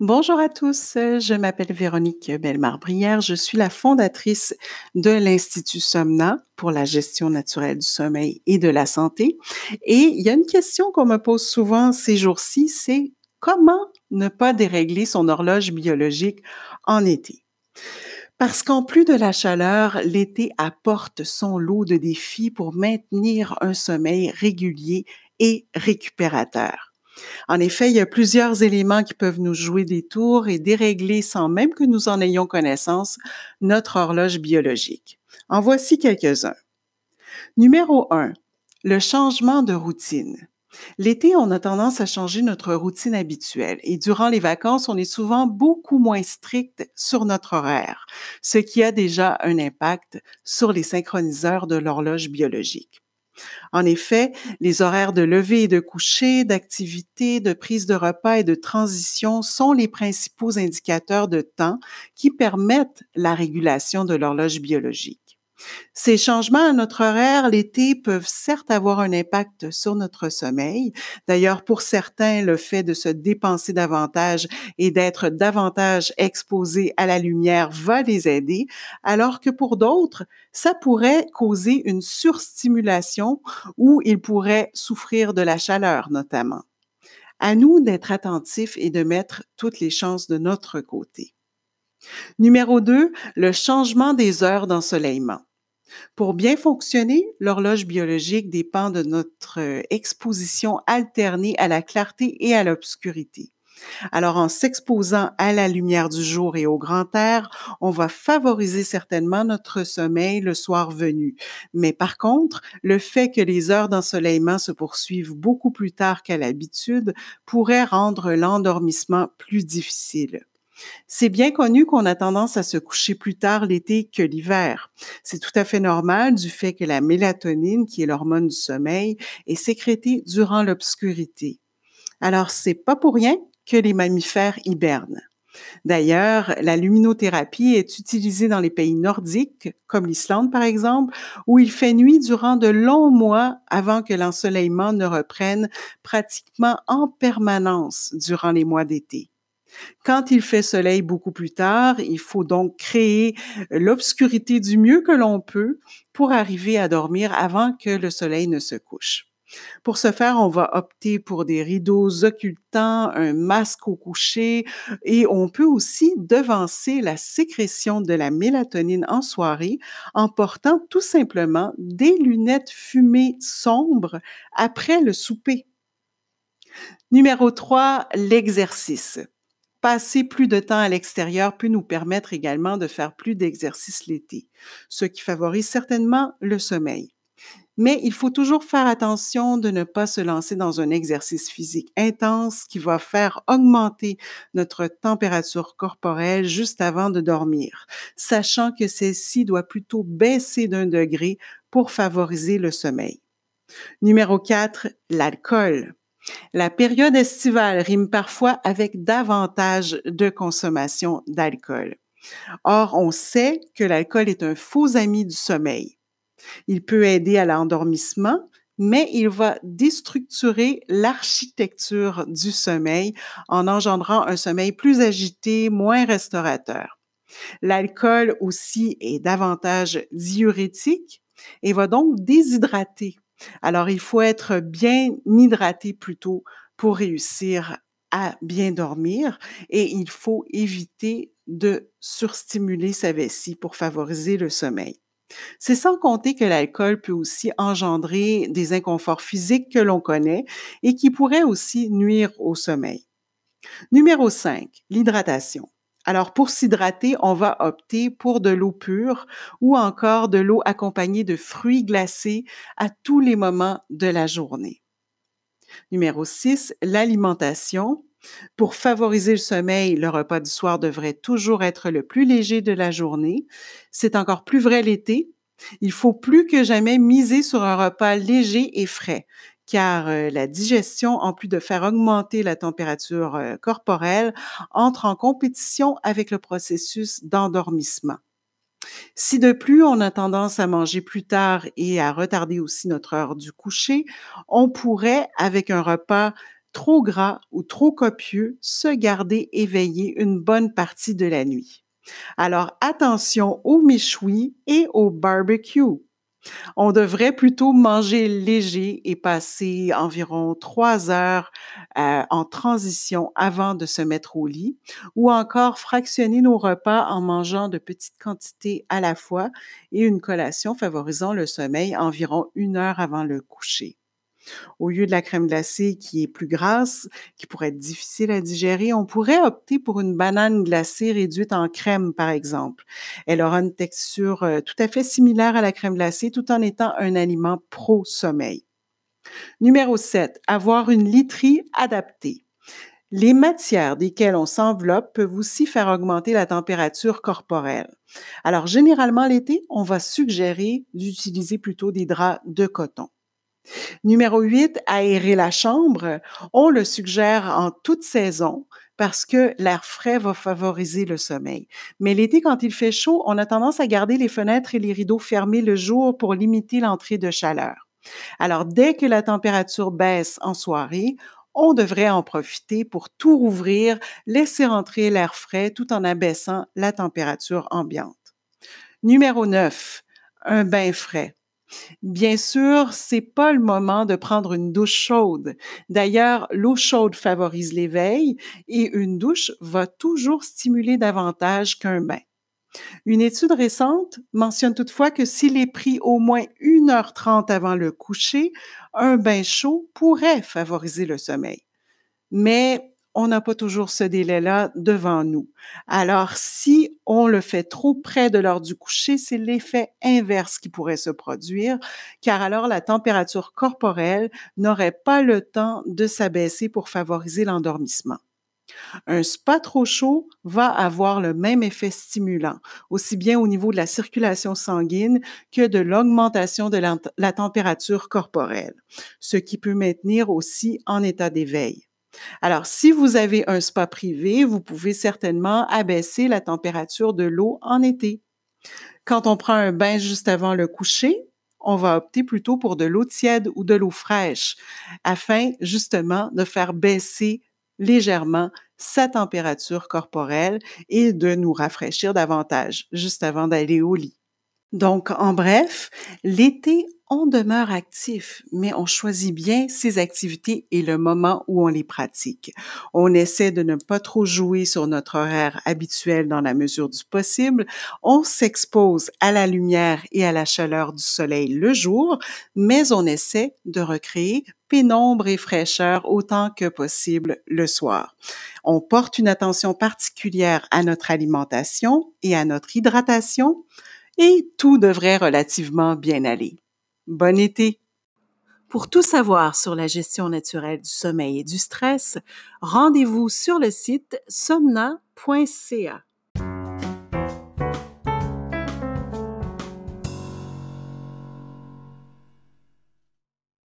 Bonjour à tous, je m'appelle Véronique Bellemare-Brière, je suis la fondatrice de l'Institut Somna pour la gestion naturelle du sommeil et de la santé. Et il y a une question qu'on me pose souvent ces jours-ci, c'est comment ne pas dérégler son horloge biologique en été? Parce qu'en plus de la chaleur, l'été apporte son lot de défis pour maintenir un sommeil régulier et récupérateur. En effet, il y a plusieurs éléments qui peuvent nous jouer des tours et dérégler sans même que nous en ayons connaissance notre horloge biologique. En voici quelques-uns. Numéro 1. Le changement de routine. L'été, on a tendance à changer notre routine habituelle et durant les vacances, on est souvent beaucoup moins strict sur notre horaire, ce qui a déjà un impact sur les synchroniseurs de l'horloge biologique. En effet, les horaires de lever et de coucher, d'activité, de prise de repas et de transition sont les principaux indicateurs de temps qui permettent la régulation de l'horloge biologique. Ces changements à notre horaire l'été peuvent certes avoir un impact sur notre sommeil. D'ailleurs, pour certains, le fait de se dépenser davantage et d'être davantage exposé à la lumière va les aider, alors que pour d'autres, ça pourrait causer une surstimulation ou ils pourraient souffrir de la chaleur notamment. À nous d'être attentifs et de mettre toutes les chances de notre côté. Numéro 2, le changement des heures d'ensoleillement. Pour bien fonctionner, l'horloge biologique dépend de notre euh, exposition alternée à la clarté et à l'obscurité. Alors, en s'exposant à la lumière du jour et au grand air, on va favoriser certainement notre sommeil le soir venu. Mais par contre, le fait que les heures d'ensoleillement se poursuivent beaucoup plus tard qu'à l'habitude pourrait rendre l'endormissement plus difficile. C'est bien connu qu'on a tendance à se coucher plus tard l'été que l'hiver. C'est tout à fait normal du fait que la mélatonine, qui est l'hormone du sommeil, est sécrétée durant l'obscurité. Alors, c'est pas pour rien que les mammifères hibernent. D'ailleurs, la luminothérapie est utilisée dans les pays nordiques, comme l'Islande par exemple, où il fait nuit durant de longs mois avant que l'ensoleillement ne reprenne pratiquement en permanence durant les mois d'été. Quand il fait soleil beaucoup plus tard, il faut donc créer l'obscurité du mieux que l'on peut pour arriver à dormir avant que le soleil ne se couche. Pour ce faire, on va opter pour des rideaux occultants, un masque au coucher et on peut aussi devancer la sécrétion de la mélatonine en soirée en portant tout simplement des lunettes fumées sombres après le souper. Numéro 3, l'exercice. Passer plus de temps à l'extérieur peut nous permettre également de faire plus d'exercice l'été, ce qui favorise certainement le sommeil. Mais il faut toujours faire attention de ne pas se lancer dans un exercice physique intense qui va faire augmenter notre température corporelle juste avant de dormir, sachant que celle-ci doit plutôt baisser d'un degré pour favoriser le sommeil. Numéro 4, l'alcool. La période estivale rime parfois avec davantage de consommation d'alcool. Or, on sait que l'alcool est un faux ami du sommeil. Il peut aider à l'endormissement, mais il va déstructurer l'architecture du sommeil en engendrant un sommeil plus agité, moins restaurateur. L'alcool aussi est davantage diurétique et va donc déshydrater alors, il faut être bien hydraté plutôt pour réussir à bien dormir et il faut éviter de surstimuler sa vessie pour favoriser le sommeil. C'est sans compter que l'alcool peut aussi engendrer des inconforts physiques que l'on connaît et qui pourraient aussi nuire au sommeil. Numéro 5, l'hydratation. Alors, pour s'hydrater, on va opter pour de l'eau pure ou encore de l'eau accompagnée de fruits glacés à tous les moments de la journée. Numéro 6, l'alimentation. Pour favoriser le sommeil, le repas du soir devrait toujours être le plus léger de la journée. C'est encore plus vrai l'été. Il faut plus que jamais miser sur un repas léger et frais, car euh, la digestion, en plus de faire augmenter la température euh, corporelle, entre en compétition avec le processus d'endormissement. Si de plus on a tendance à manger plus tard et à retarder aussi notre heure du coucher, on pourrait, avec un repas trop gras ou trop copieux, se garder éveillé une bonne partie de la nuit. Alors attention aux méchouis et au barbecue. On devrait plutôt manger léger et passer environ trois heures euh, en transition avant de se mettre au lit, ou encore fractionner nos repas en mangeant de petites quantités à la fois et une collation favorisant le sommeil environ une heure avant le coucher. Au lieu de la crème glacée qui est plus grasse, qui pourrait être difficile à digérer, on pourrait opter pour une banane glacée réduite en crème, par exemple. Elle aura une texture euh, tout à fait similaire à la crème glacée tout en étant un aliment pro-sommeil. Numéro 7. Avoir une literie adaptée. Les matières desquelles on s'enveloppe peuvent aussi faire augmenter la température corporelle. Alors, généralement, l'été, on va suggérer d'utiliser plutôt des draps de coton. Numéro 8, aérer la chambre. On le suggère en toute saison parce que l'air frais va favoriser le sommeil. Mais l'été, quand il fait chaud, on a tendance à garder les fenêtres et les rideaux fermés le jour pour limiter l'entrée de chaleur. Alors, dès que la température baisse en soirée, on devrait en profiter pour tout rouvrir, laisser entrer l'air frais tout en abaissant la température ambiante. Numéro 9, un bain frais. Bien sûr, c'est pas le moment de prendre une douche chaude. D'ailleurs, l'eau chaude favorise l'éveil et une douche va toujours stimuler davantage qu'un bain. Une étude récente mentionne toutefois que s'il est pris au moins 1h30 avant le coucher, un bain chaud pourrait favoriser le sommeil. Mais on n'a pas toujours ce délai-là devant nous. Alors, si on le fait trop près de l'heure du coucher, c'est l'effet inverse qui pourrait se produire, car alors la température corporelle n'aurait pas le temps de s'abaisser pour favoriser l'endormissement. Un spa trop chaud va avoir le même effet stimulant, aussi bien au niveau de la circulation sanguine que de l'augmentation de la, température corporelle, ce qui peut maintenir aussi en état d'éveil. Alors, si vous avez un spa privé, vous pouvez certainement abaisser la température de l'eau en été. Quand on prend un bain juste avant le coucher, on va opter plutôt pour de l'eau tiède ou de l'eau fraîche afin justement de faire baisser légèrement sa température corporelle et de nous rafraîchir davantage juste avant d'aller au lit. Donc, en bref, l'été, on demeure actif, mais on choisit bien ses activités et le moment où on les pratique. On essaie de ne pas trop jouer sur notre horaire habituel dans la mesure du possible. On s'expose à la lumière et à la chaleur du soleil le jour, mais on essaie de recréer pénombre et fraîcheur autant que possible le soir. On porte une attention particulière à notre alimentation et à notre hydratation et tout devrait relativement bien aller. Bon été! Pour tout savoir sur la gestion naturelle du sommeil et du stress, rendez-vous sur le site somna.ca.